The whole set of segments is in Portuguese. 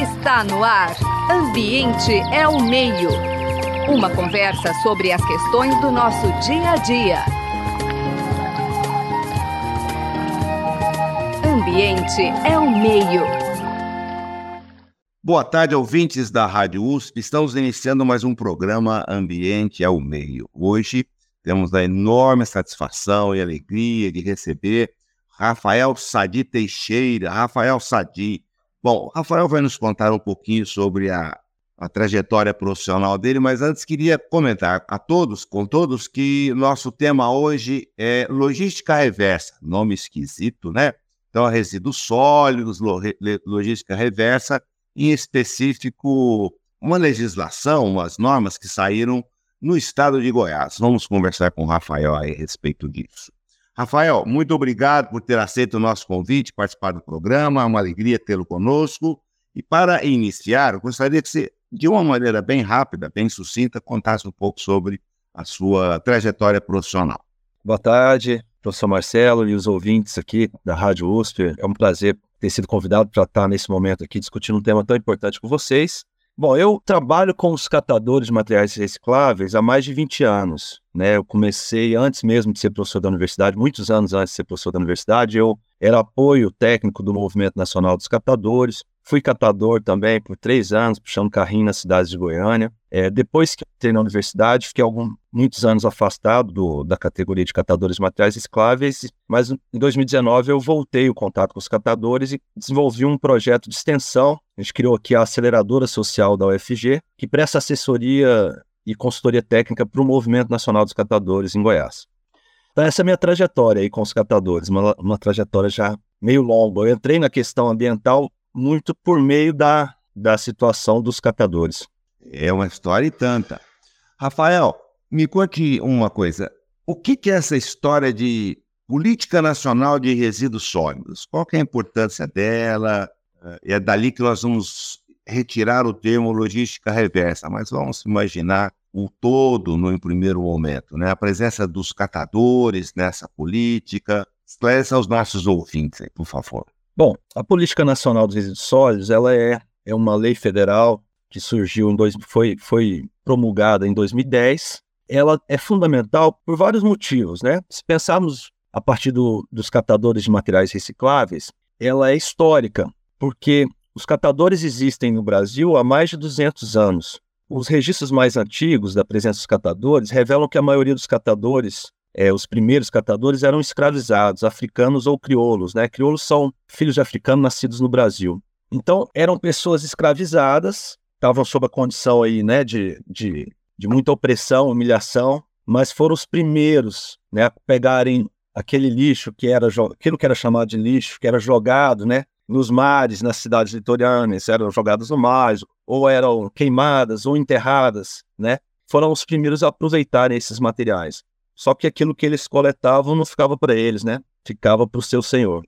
Está no ar. Ambiente é o meio. Uma conversa sobre as questões do nosso dia a dia. Ambiente é o meio. Boa tarde, ouvintes da Rádio USP. Estamos iniciando mais um programa Ambiente é o Meio. Hoje temos a enorme satisfação e alegria de receber Rafael Sadi Teixeira. Rafael Sadi. Bom, Rafael vai nos contar um pouquinho sobre a, a trajetória profissional dele, mas antes queria comentar a todos, com todos, que nosso tema hoje é logística reversa. Nome esquisito, né? Então, resíduos sólidos, logística reversa, em específico, uma legislação, umas normas que saíram no estado de Goiás. Vamos conversar com o Rafael a respeito disso. Rafael, muito obrigado por ter aceito o nosso convite, participar do programa, é uma alegria tê-lo conosco. E para iniciar, gostaria que você, de uma maneira bem rápida, bem sucinta, contasse um pouco sobre a sua trajetória profissional. Boa tarde, professor Marcelo e os ouvintes aqui da Rádio USP. É um prazer ter sido convidado para estar nesse momento aqui discutindo um tema tão importante com vocês. Bom, eu trabalho com os catadores de materiais recicláveis há mais de 20 anos. Né? Eu comecei antes mesmo de ser professor da universidade, muitos anos antes de ser professor da universidade, eu era apoio técnico do Movimento Nacional dos Catadores. Fui catador também por três anos, puxando carrinho nas cidades de Goiânia. É, depois que entrei na universidade, fiquei algum, muitos anos afastado do, da categoria de catadores de materiais recicláveis, mas em 2019 eu voltei o contato com os catadores e desenvolvi um projeto de extensão. A gente criou aqui a Aceleradora Social da UFG, que presta assessoria e consultoria técnica para o Movimento Nacional dos Catadores em Goiás. Então, essa é a minha trajetória aí com os catadores, uma, uma trajetória já meio longa. Eu entrei na questão ambiental muito por meio da, da situação dos catadores. É uma história e tanta. Rafael, me conte uma coisa. O que, que é essa história de política nacional de resíduos sólidos? Qual é a importância dela? É dali que nós vamos retirar o termo logística reversa, mas vamos imaginar o todo no primeiro momento, né? A presença dos catadores nessa política. Esclareça aos nossos ouvintes, por favor. Bom, a Política Nacional dos Resíduos Sólidos ela é, é uma lei federal que surgiu em dois, foi, foi promulgada em 2010. Ela é fundamental por vários motivos, né? Se pensarmos a partir do, dos catadores de materiais recicláveis, ela é histórica, porque os catadores existem no Brasil há mais de 200 anos. Os registros mais antigos da presença dos catadores revelam que a maioria dos catadores é, os primeiros catadores eram escravizados, africanos ou crioulos, né? Crioulos são filhos de africanos nascidos no Brasil. Então, eram pessoas escravizadas, estavam sob a condição aí, né, de, de, de muita opressão, humilhação, mas foram os primeiros, né, a pegarem aquele lixo que era aquilo que era chamado de lixo, que era jogado, né, nos mares, nas cidades litorâneas, eram jogadas no mar, ou eram queimadas ou enterradas, né? Foram os primeiros a aproveitarem esses materiais. Só que aquilo que eles coletavam não ficava para eles, né? Ficava para o seu senhor.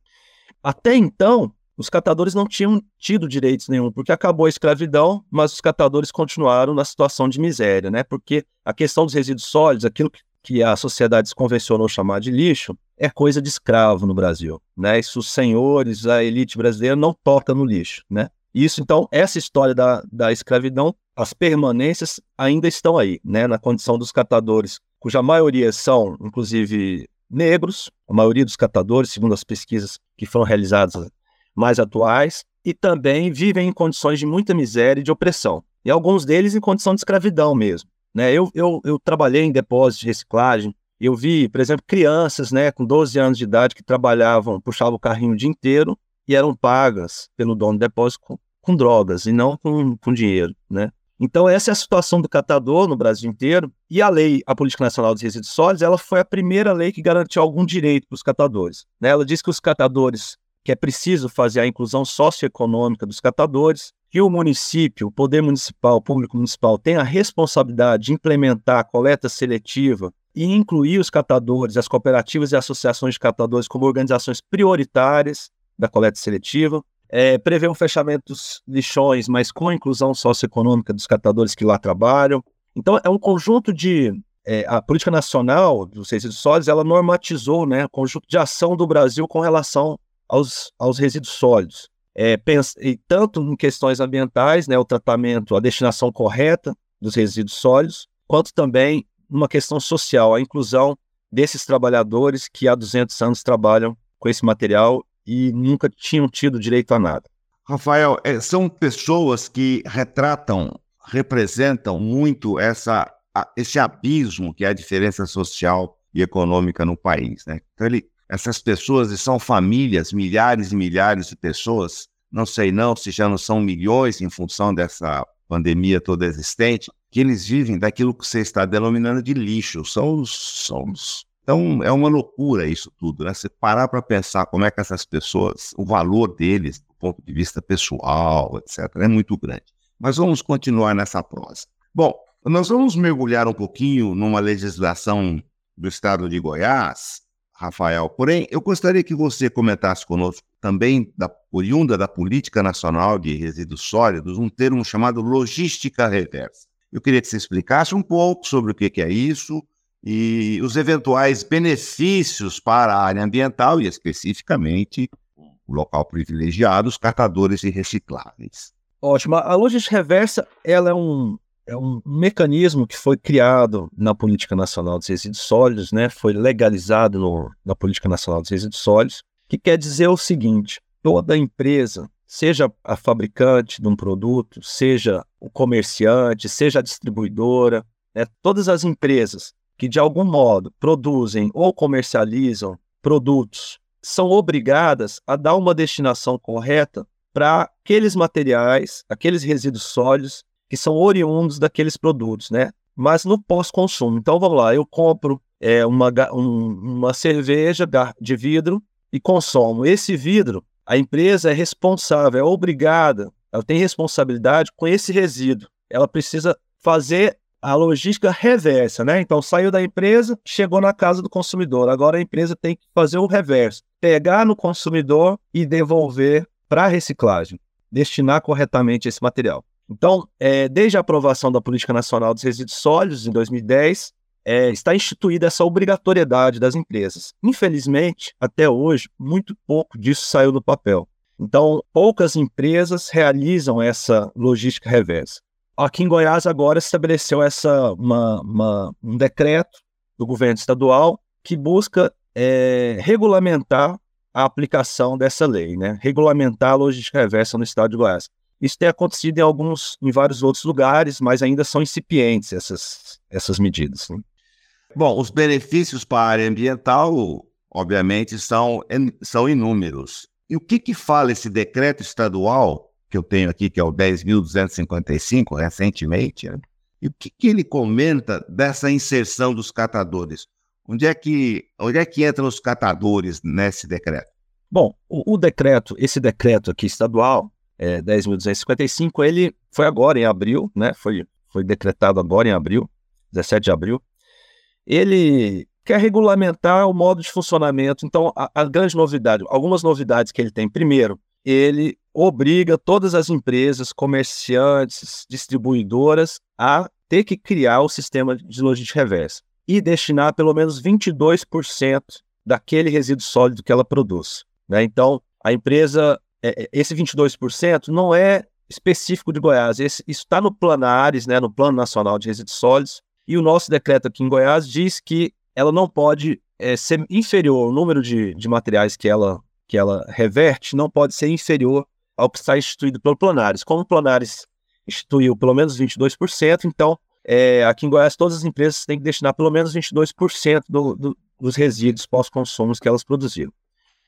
Até então, os catadores não tinham tido direitos nenhum, porque acabou a escravidão, mas os catadores continuaram na situação de miséria, né? Porque a questão dos resíduos sólidos, aquilo que a sociedade convencionou chamar de lixo, é coisa de escravo no Brasil, né? Isso os senhores, a elite brasileira não toca no lixo, né? Isso, então, essa história da, da escravidão, as permanências ainda estão aí, né? Na condição dos catadores cuja maioria são, inclusive, negros, a maioria dos catadores, segundo as pesquisas que foram realizadas mais atuais, e também vivem em condições de muita miséria e de opressão. E alguns deles em condição de escravidão mesmo. Né? Eu, eu, eu trabalhei em depósitos de reciclagem, eu vi, por exemplo, crianças né, com 12 anos de idade que trabalhavam, puxavam o carrinho o dia inteiro e eram pagas pelo dono do depósito com, com drogas e não com, com dinheiro. Né? Então, essa é a situação do catador no Brasil inteiro. E a lei, a Política Nacional dos Resíduos Sólidos, ela foi a primeira lei que garantiu algum direito para os catadores. Né? Ela diz que os catadores, que é preciso fazer a inclusão socioeconômica dos catadores, que o município, o poder municipal, o público municipal tem a responsabilidade de implementar a coleta seletiva e incluir os catadores, as cooperativas e associações de catadores como organizações prioritárias da coleta seletiva, é, prevê um fechamento dos lixões, mas com a inclusão socioeconômica dos catadores que lá trabalham. Então, é um conjunto de. É, a política nacional dos resíduos sólidos ela normatizou né, o conjunto de ação do Brasil com relação aos, aos resíduos sólidos. é, pensa, e tanto em questões ambientais, né, o tratamento, a destinação correta dos resíduos sólidos, quanto também numa questão social, a inclusão desses trabalhadores que há 200 anos trabalham com esse material e nunca tinham tido direito a nada. Rafael, é, são pessoas que retratam, representam muito essa, esse abismo que é a diferença social e econômica no país. Né? Então, ele, essas pessoas são famílias, milhares e milhares de pessoas, não sei não se já não são milhões em função dessa pandemia toda existente, que eles vivem daquilo que você está denominando de lixo. São os, são os... Então, é uma loucura isso tudo, né? Você parar para pensar como é que essas pessoas, o valor deles, do ponto de vista pessoal, etc., é muito grande. Mas vamos continuar nessa prosa. Bom, nós vamos mergulhar um pouquinho numa legislação do estado de Goiás, Rafael. Porém, eu gostaria que você comentasse conosco também, da, oriunda da Política Nacional de Resíduos Sólidos, um termo chamado logística reversa. Eu queria que você explicasse um pouco sobre o que é isso e os eventuais benefícios para a área ambiental e, especificamente, o local privilegiado, os catadores de recicláveis. Ótimo. A logística reversa ela é um, é um mecanismo que foi criado na Política Nacional dos Resíduos Sólidos, né? foi legalizado no, na Política Nacional dos Resíduos Sólidos, que quer dizer o seguinte: toda empresa seja a fabricante de um produto, seja o comerciante, seja a distribuidora, né, todas as empresas que de algum modo produzem ou comercializam produtos são obrigadas a dar uma destinação correta para aqueles materiais, aqueles resíduos sólidos que são oriundos daqueles produtos, né? Mas no pós-consumo. Então vamos lá, eu compro é, uma, um, uma cerveja de vidro e consumo. Esse vidro a empresa é responsável, é obrigada, ela tem responsabilidade com esse resíduo. Ela precisa fazer a logística reversa, né? Então saiu da empresa, chegou na casa do consumidor. Agora a empresa tem que fazer o reverso, pegar no consumidor e devolver para a reciclagem, destinar corretamente esse material. Então, é, desde a aprovação da Política Nacional dos Resíduos Sólidos em 2010, é, está instituída essa obrigatoriedade das empresas. Infelizmente, até hoje, muito pouco disso saiu do papel. Então, poucas empresas realizam essa logística reversa. Aqui em Goiás, agora, estabeleceu essa, uma, uma, um decreto do governo estadual que busca é, regulamentar a aplicação dessa lei, né? regulamentar a logística reversa no estado de Goiás. Isso tem acontecido em alguns, em vários outros lugares, mas ainda são incipientes essas, essas medidas. Né? Bom, os benefícios para a área ambiental, obviamente, são, são inúmeros. E o que, que fala esse decreto estadual, que eu tenho aqui, que é o 10.255, recentemente, né? e o que, que ele comenta dessa inserção dos catadores? Onde é que, onde é que entram os catadores nesse decreto? Bom, o, o decreto, esse decreto aqui estadual, é, 10.255, ele foi agora em abril, né? Foi, foi decretado agora em abril, 17 de abril ele quer regulamentar o modo de funcionamento. Então, a, a, grande novidade, algumas novidades que ele tem. Primeiro, ele obriga todas as empresas, comerciantes, distribuidoras a ter que criar o sistema de logística reversa e destinar pelo menos 22% daquele resíduo sólido que ela produz. Né? Então, a empresa, é, é, esse 22% não é específico de Goiás, esse, isso está no Planares, né, no Plano Nacional de Resíduos Sólidos, e o nosso decreto aqui em Goiás diz que ela não pode é, ser inferior, o número de, de materiais que ela, que ela reverte não pode ser inferior ao que está instituído pelo Planares. Como o Planares instituiu pelo menos 22%, então é, aqui em Goiás todas as empresas têm que destinar pelo menos 22% do, do, dos resíduos pós-consumos que elas produziram.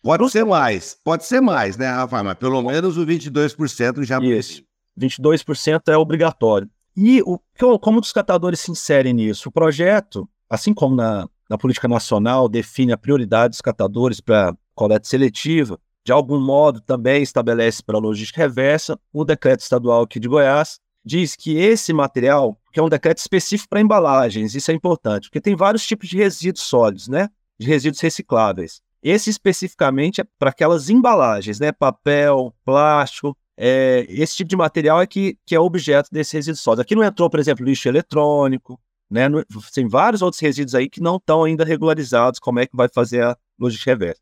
Pode ser mais, pode ser mais, né, Rafael? Mas pelo menos o 22% já... Isso, 22% é obrigatório. E o, como os catadores se inserem nisso? O projeto, assim como na, na política nacional, define a prioridade dos catadores para coleta seletiva, de algum modo também estabelece para a logística reversa, o decreto estadual aqui de Goiás diz que esse material, que é um decreto específico para embalagens, isso é importante, porque tem vários tipos de resíduos sólidos, né? De resíduos recicláveis. Esse especificamente é para aquelas embalagens, né? Papel, plástico, é, esse tipo de material é que, que é objeto desse resíduo sólido. Aqui não entrou, por exemplo, lixo eletrônico, né? tem vários outros resíduos aí que não estão ainda regularizados, como é que vai fazer a logística reversa.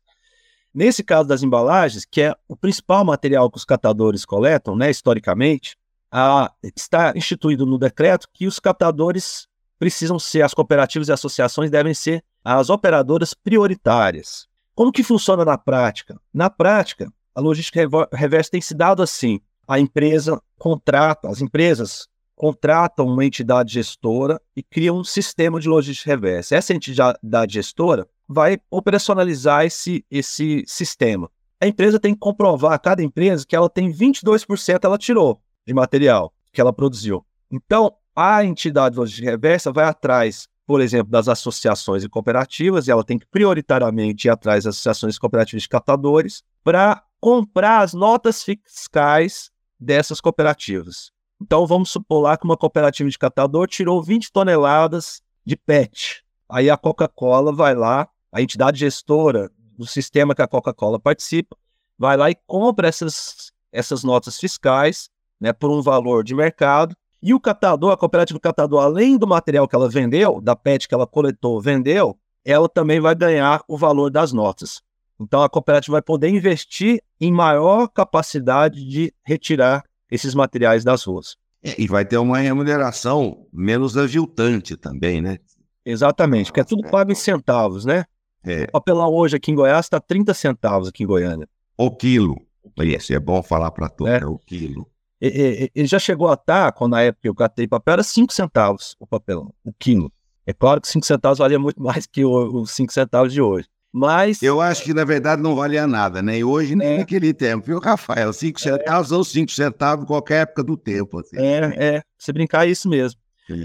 Nesse caso das embalagens, que é o principal material que os catadores coletam, né, historicamente, a, está instituído no decreto que os catadores precisam ser, as cooperativas e associações devem ser as operadoras prioritárias. Como que funciona na prática? Na prática, a logística reversa tem se dado assim: a empresa contrata, as empresas contratam uma entidade gestora e criam um sistema de logística reversa. Essa entidade gestora vai operacionalizar esse, esse sistema. A empresa tem que comprovar, cada empresa, que ela tem 22% ela tirou de material que ela produziu. Então, a entidade de logística reversa vai atrás, por exemplo, das associações e cooperativas, e ela tem que prioritariamente ir atrás das associações e cooperativas de catadores para comprar as notas fiscais dessas cooperativas. Então, vamos supor lá que uma cooperativa de catador tirou 20 toneladas de PET. Aí a Coca-Cola vai lá, a entidade gestora do sistema que a Coca-Cola participa, vai lá e compra essas, essas notas fiscais né, por um valor de mercado. E o catador, a cooperativa catador, além do material que ela vendeu, da PET que ela coletou, vendeu, ela também vai ganhar o valor das notas. Então a cooperativa vai poder investir em maior capacidade de retirar esses materiais das ruas. É, e vai ter uma remuneração menos aviltante também, né? Exatamente, porque é tudo pago em centavos, né? É. O papelão hoje aqui em Goiás está 30 centavos aqui em Goiânia. O quilo. Isso é bom falar para todos, é. né? o quilo. Ele já chegou a estar, tá, quando na época eu catei papel, era 5 centavos o papelão, o quilo. É claro que 5 centavos valia muito mais que os 5 centavos de hoje. Mas. Eu acho que, na verdade, não valia nada, nem hoje, nem é. naquele tempo, viu, Rafael? 5 centavos é. ou 5 centavos em qualquer época do tempo. Assim. É, é. Você brincar é isso mesmo.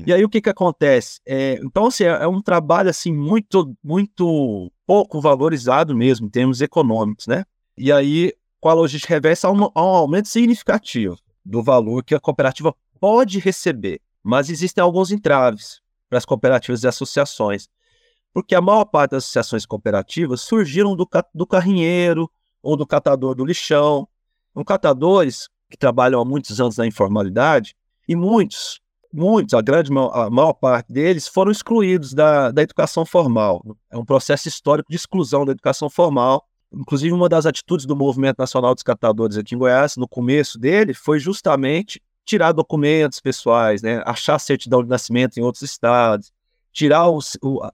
E aí o que que acontece? É, então, assim, é, é, um trabalho assim muito, muito pouco valorizado mesmo em termos econômicos, né? E aí, com a logística reversa, há um, há um aumento significativo do valor que a cooperativa pode receber. Mas existem alguns entraves para as cooperativas e associações, porque a maior parte das associações cooperativas surgiram do, do carrinheiro ou do catador do lixão. São catadores que trabalham há muitos anos na informalidade e muitos muitos, a grande a maior parte deles, foram excluídos da, da educação formal. É um processo histórico de exclusão da educação formal. Inclusive, uma das atitudes do Movimento Nacional dos Catadores aqui em Goiás, no começo dele, foi justamente tirar documentos pessoais, né? achar certidão de nascimento em outros estados, tirar o,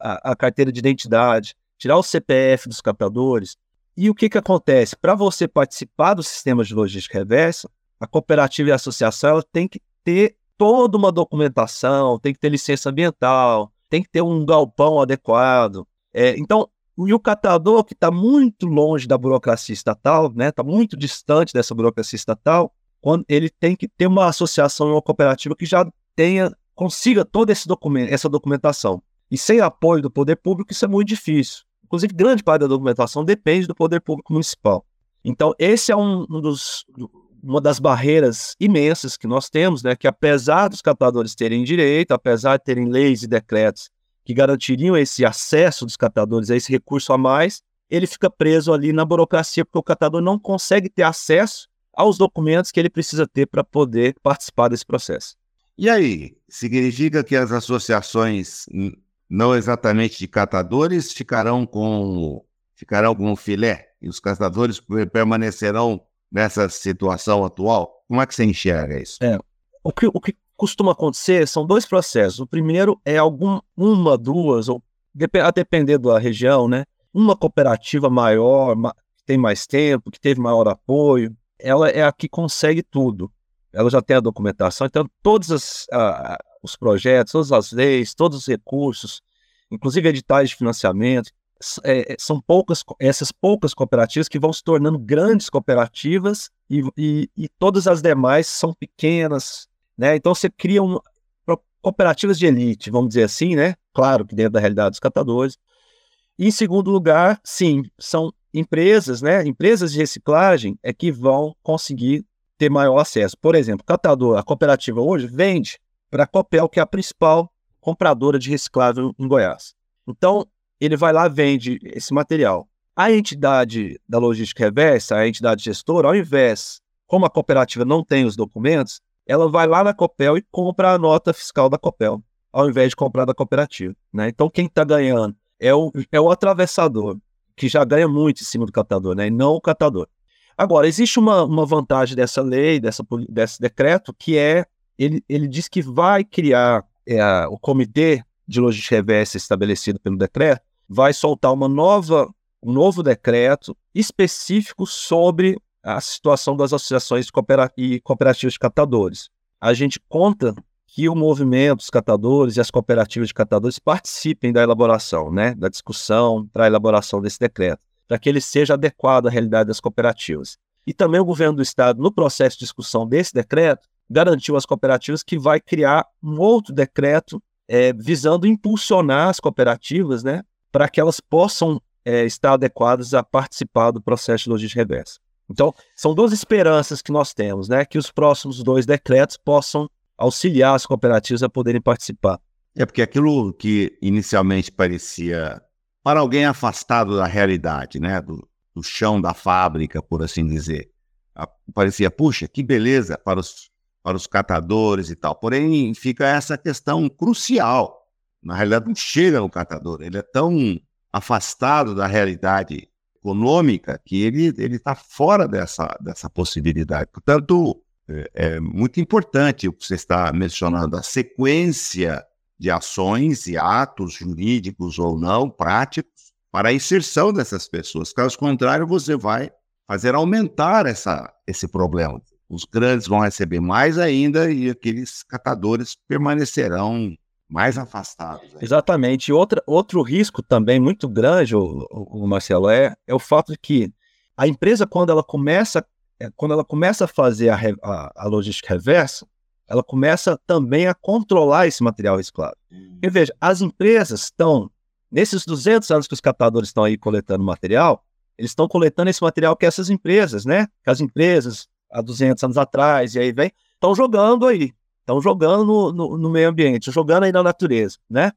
a, a carteira de identidade, tirar o CPF dos catadores. E o que, que acontece? Para você participar do sistema de logística reversa, a cooperativa e a associação ela tem que ter toda uma documentação, tem que ter licença ambiental, tem que ter um galpão adequado. É, então, e o catador, que está muito longe da burocracia estatal, está né, tá muito distante dessa burocracia estatal, quando ele tem que ter uma associação, uma cooperativa que já tenha, consiga toda documento, essa documentação. E sem apoio do poder público, isso é muito difícil. Inclusive, grande parte da documentação depende do poder público municipal. Então, esse é um dos, uma das barreiras imensas que nós temos, né, que apesar dos catadores terem direito, apesar de terem leis e decretos que garantiriam esse acesso dos catadores a esse recurso a mais, ele fica preso ali na burocracia, porque o catador não consegue ter acesso aos documentos que ele precisa ter para poder participar desse processo. E aí, significa que as associações não exatamente de catadores ficarão com ficarão com filé e os catadores permanecerão nessa situação atual? Como é que você enxerga isso? É, o, que, o que costuma acontecer são dois processos. O primeiro é algum, uma, duas, ou a depender da região, né? Uma cooperativa maior, que tem mais tempo, que teve maior apoio, ela é a que consegue tudo. Ela já tem a documentação, então todos as, a, os projetos, todas as leis, todos os recursos, inclusive editais de financiamento, é, é, são poucas, essas poucas cooperativas que vão se tornando grandes cooperativas e, e, e todas as demais são pequenas, né? Então você cria um, cooperativas de elite, vamos dizer assim, né? Claro que dentro da realidade dos catadores. E em segundo lugar, sim, são empresas, né? Empresas de reciclagem é que vão conseguir ter maior acesso. Por exemplo, catador, a cooperativa hoje vende para a Copel, que é a principal compradora de reciclável em Goiás. Então, ele vai lá vende esse material. A entidade da logística reversa, a entidade gestora, ao invés, como a cooperativa não tem os documentos, ela vai lá na Copel e compra a nota fiscal da Copel, ao invés de comprar da cooperativa. Né? Então, quem está ganhando é o, é o atravessador. que já ganha muito em cima do catador, né? E não o catador. Agora, existe uma, uma vantagem dessa lei, dessa, desse decreto, que é ele, ele diz que vai criar é, o comitê de logística reversa estabelecido pelo decreto, vai soltar uma nova, um novo decreto específico sobre a situação das associações e cooperativas de catadores. A gente conta que o movimento, os catadores e as cooperativas de catadores participem da elaboração, né, da discussão para a elaboração desse decreto, para que ele seja adequado à realidade das cooperativas. E também o governo do estado, no processo de discussão desse decreto, garantiu às cooperativas que vai criar um outro decreto é, visando impulsionar as cooperativas, né, para que elas possam é, estar adequadas a participar do processo de logística reversa. Então, são duas esperanças que nós temos, né? Que os próximos dois decretos possam auxiliar as cooperativas a poderem participar. É porque aquilo que inicialmente parecia para alguém afastado da realidade, né? Do, do chão da fábrica, por assim dizer. Parecia, puxa, que beleza para os, para os catadores e tal. Porém, fica essa questão crucial. Na realidade, não chega no catador, ele é tão afastado da realidade econômica que ele está fora dessa, dessa possibilidade. Portanto, é, é muito importante o que você está mencionando, a sequência de ações e atos jurídicos ou não, práticos, para a inserção dessas pessoas. Caso contrário, você vai fazer aumentar essa, esse problema. Os grandes vão receber mais ainda e aqueles catadores permanecerão mais afastados. Aí. Exatamente. Outra, outro risco também muito grande, o, o, Marcelo, é, é o fato de que a empresa, quando ela começa, é, quando ela começa a fazer a, a, a logística reversa, ela começa também a controlar esse material reciclado. Hum. E veja, as empresas estão, nesses 200 anos que os catadores estão aí coletando material, eles estão coletando esse material que essas empresas, né? Que as empresas, há 200 anos atrás, e aí vem, estão jogando aí. Estão jogando no, no, no, meio ambiente, jogando aí na natureza, né?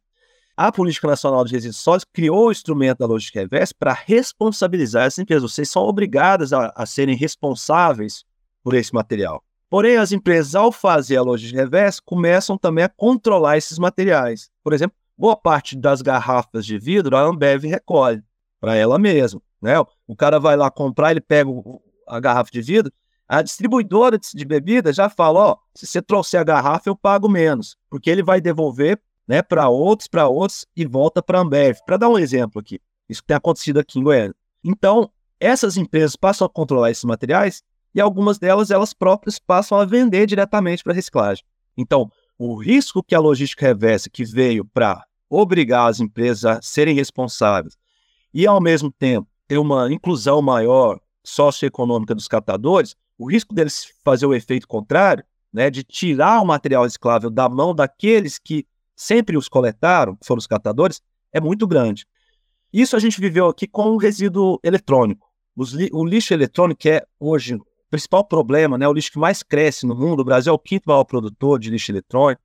A Política Nacional de Resíduos Sólidos criou o instrumento da logística reversa para responsabilizar essas empresas. Vocês são obrigadas a, a, serem responsáveis por esse material. Porém, as empresas, ao fazer a logística reversa, começam também a controlar esses materiais. Por exemplo, boa parte das garrafas de vidro a Ambev recolhe para ela mesma. Né? O cara vai lá comprar, ele pega a garrafa de vidro, a distribuidora de bebida já fala, ó, se você trouxer a garrafa eu pago menos, porque ele vai devolver, né, para outros, para outros e volta para a Ambev. Para dar um exemplo aqui, isso tem acontecido aqui em Goiânia. Então, essas empresas passam a controlar esses materiais e algumas delas elas próprias passam a vender diretamente para reciclagem. Então, o risco que a logística reversa que veio para obrigar as empresas a serem responsáveis e ao mesmo tempo ter uma inclusão maior socioeconômica dos catadores, o risco deles fazer o efeito contrário, né, de tirar o material reciclável da mão daqueles que sempre os coletaram, que foram os catadores, é muito grande. Isso a gente viveu aqui com o resíduo eletrônico. Li o lixo eletrônico que é hoje o principal problema, né, o lixo que mais cresce no mundo, o Brasil é o quinto maior produtor de lixo eletrônico,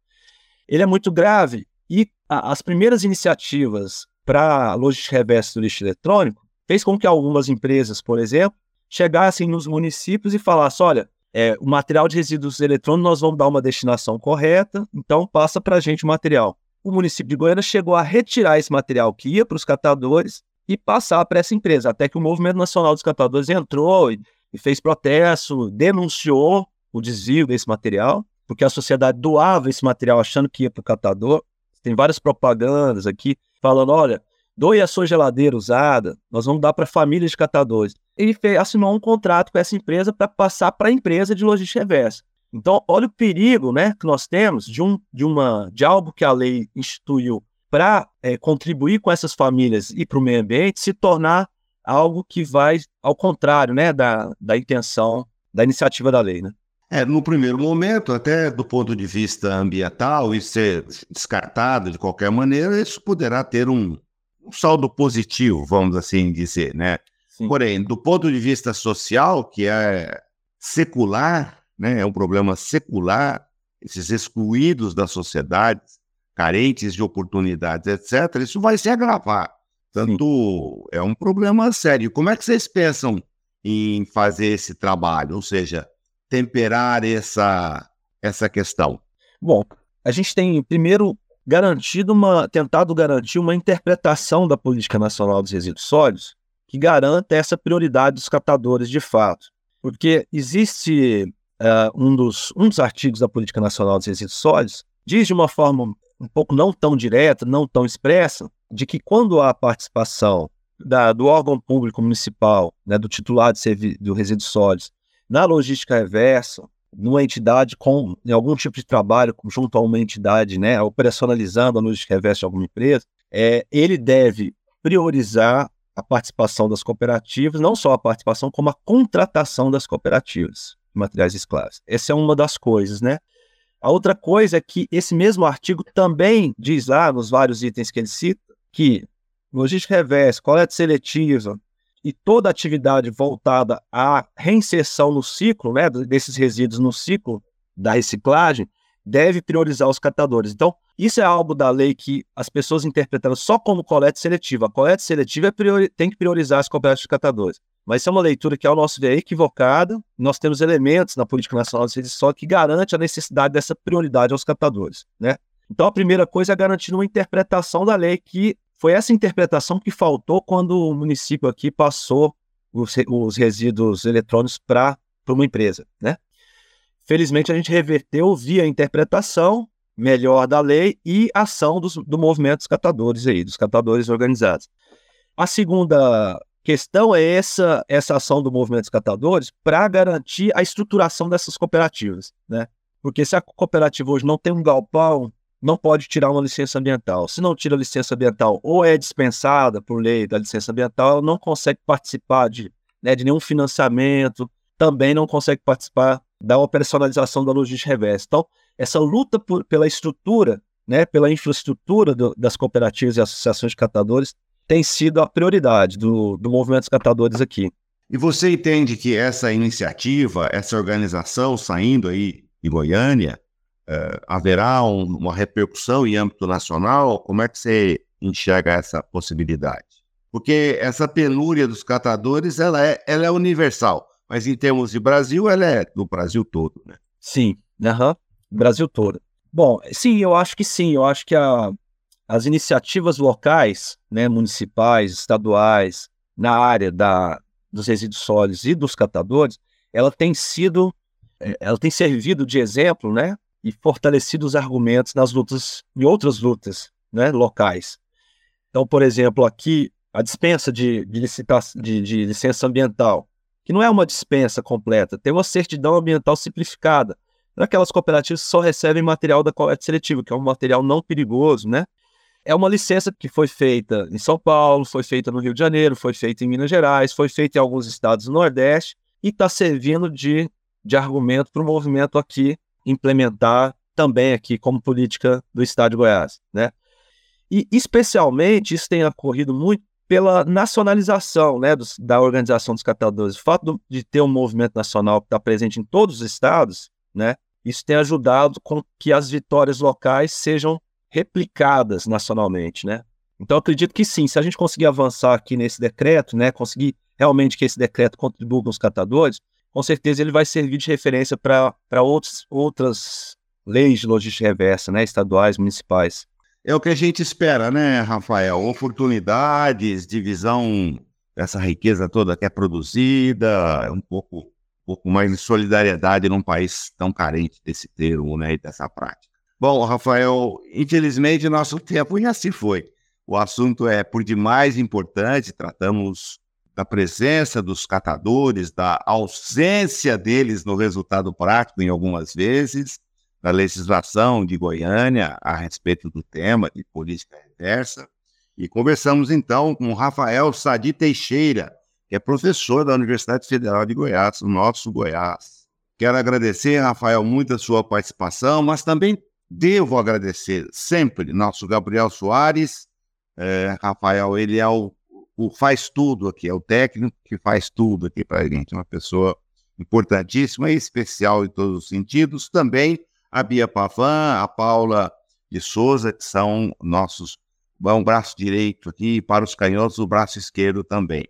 ele é muito grave e a, as primeiras iniciativas para logística reversa do lixo eletrônico fez com que algumas empresas, por exemplo, chegassem nos municípios e falassem: olha, é, o material de resíduos eletrônicos nós vamos dar uma destinação correta, então passa para a gente o material. O município de Goiânia chegou a retirar esse material que ia para os catadores e passar para essa empresa, até que o Movimento Nacional dos Catadores entrou e, e fez protesto, denunciou o desvio desse material, porque a sociedade doava esse material achando que ia para o catador. Tem várias propagandas aqui falando: olha, doe a sua geladeira usada, nós vamos dar para famílias de catadores ele fez, assinou um contrato com essa empresa para passar para a empresa de logística reversa. Então, olha o perigo né, que nós temos de, um, de, uma, de algo que a lei instituiu para é, contribuir com essas famílias e para o meio ambiente se tornar algo que vai ao contrário né, da, da intenção, da iniciativa da lei. Né? É, no primeiro momento, até do ponto de vista ambiental, e ser descartado de qualquer maneira, isso poderá ter um, um saldo positivo, vamos assim dizer, né? Sim. Porém, do ponto de vista social, que é secular, né, é um problema secular, esses excluídos da sociedade, carentes de oportunidades, etc., isso vai se agravar. Tanto Sim. é um problema sério. Como é que vocês pensam em fazer esse trabalho? Ou seja, temperar essa, essa questão? Bom, a gente tem primeiro garantido uma, tentado garantir uma interpretação da política nacional dos resíduos sólidos que garanta essa prioridade dos catadores de fato. Porque existe uh, um, dos, um dos artigos da Política Nacional dos Resíduos Sólidos, diz de uma forma um pouco não tão direta, não tão expressa, de que quando há participação da, do órgão público municipal, né, do titular de do resíduos sólidos, na logística reversa, numa entidade com em algum tipo de trabalho junto a uma entidade, né, operacionalizando a logística reversa de alguma empresa, é, ele deve priorizar a participação das cooperativas, não só a participação, como a contratação das cooperativas de materiais escravos. Essa é uma das coisas, né? A outra coisa é que esse mesmo artigo também diz lá, nos vários itens que ele cita, que logística reversa, coleta seletiva e toda atividade voltada à reinserção no ciclo, né, desses resíduos no ciclo da reciclagem, deve priorizar os catadores. Então, isso é algo da lei que as pessoas interpretaram só como coleta seletiva. A coleta seletiva é priori... tem que priorizar as cooperativas de catadores. Mas isso é uma leitura que, ao nosso ver, é equivocada. Nós temos elementos na Política Nacional de Serviço que garante a necessidade dessa prioridade aos catadores. Né? Então, a primeira coisa é garantir uma interpretação da lei, que foi essa interpretação que faltou quando o município aqui passou os, os resíduos eletrônicos para uma empresa. Né? Felizmente, a gente reverteu via interpretação melhor da lei e ação dos, do movimento dos catadores aí, dos catadores organizados. A segunda questão é essa, essa ação do movimento dos catadores para garantir a estruturação dessas cooperativas, né? Porque se a cooperativa hoje não tem um galpão, não pode tirar uma licença ambiental. Se não tira a licença ambiental ou é dispensada por lei da licença ambiental, ela não consegue participar de, né, de nenhum financiamento, também não consegue participar da operacionalização da logística reversa. Então, essa luta por, pela estrutura, né, pela infraestrutura do, das cooperativas e associações de catadores tem sido a prioridade do, do movimento dos catadores aqui. E você entende que essa iniciativa, essa organização saindo aí de Goiânia, uh, haverá um, uma repercussão em âmbito nacional? Como é que você enxerga essa possibilidade? Porque essa penúria dos catadores, ela é, ela é universal, mas em termos de Brasil, ela é do Brasil todo, né? Sim, uhum. Brasil todo. Bom, sim, eu acho que sim, eu acho que a, as iniciativas locais, né, municipais, estaduais, na área da, dos resíduos sólidos e dos catadores, ela tem sido, é, ela tem servido de exemplo, né, e fortalecido os argumentos nas lutas, em outras lutas, né, locais. Então, por exemplo, aqui, a dispensa de, de, de, de licença ambiental, que não é uma dispensa completa, tem uma certidão ambiental simplificada, aquelas cooperativas que só recebem material da coleta seletiva, que é um material não perigoso, né? é uma licença que foi feita em São Paulo, foi feita no Rio de Janeiro, foi feita em Minas Gerais, foi feita em alguns estados do Nordeste e está servindo de, de argumento para o movimento aqui implementar também aqui como política do Estado de Goiás, né? E especialmente isso tem ocorrido muito pela nacionalização né, dos, da organização dos catadores. O fato do, de ter um movimento nacional que está presente em todos os estados, né, isso tem ajudado com que as vitórias locais sejam replicadas nacionalmente, né? Então, acredito que sim, se a gente conseguir avançar aqui nesse decreto, né, conseguir realmente que esse decreto contribua com os catadores, com certeza ele vai servir de referência para outras leis de logística reversa, né, estaduais, municipais. É o que a gente espera, né, Rafael? Oportunidades, divisão dessa riqueza toda que é produzida, um pouco, pouco mais de solidariedade num país tão carente desse termo, né, e dessa prática. Bom, Rafael, infelizmente nosso tempo já se foi. O assunto é por demais importante, tratamos da presença dos catadores, da ausência deles no resultado prático em algumas vezes, da legislação de Goiânia a respeito do tema de política reversa. E conversamos então com Rafael Sadi Teixeira, que é professor da Universidade Federal de Goiás, o nosso Goiás. Quero agradecer, Rafael, muito a sua participação, mas também Devo agradecer sempre nosso Gabriel Soares. É, Rafael, ele é o, o, faz tudo aqui, é o técnico que faz tudo aqui para a gente, uma pessoa importantíssima e especial em todos os sentidos. Também a Bia Pavan, a Paula de Souza, que são nossos um braço direito aqui, para os canhotos, o braço esquerdo também.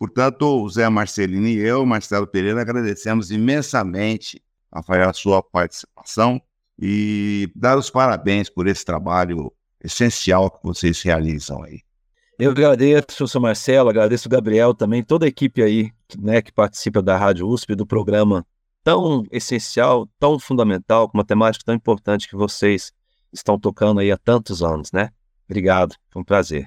Portanto, Zé Marcelino e eu, Marcelo Pereira, agradecemos imensamente, a sua participação e dar os parabéns por esse trabalho essencial que vocês realizam aí. Eu agradeço seu Marcelo, agradeço o Gabriel também, toda a equipe aí né, que participa da Rádio USP, do programa tão essencial, tão fundamental, com uma temática tão importante que vocês estão tocando aí há tantos anos, né? Obrigado, foi um prazer.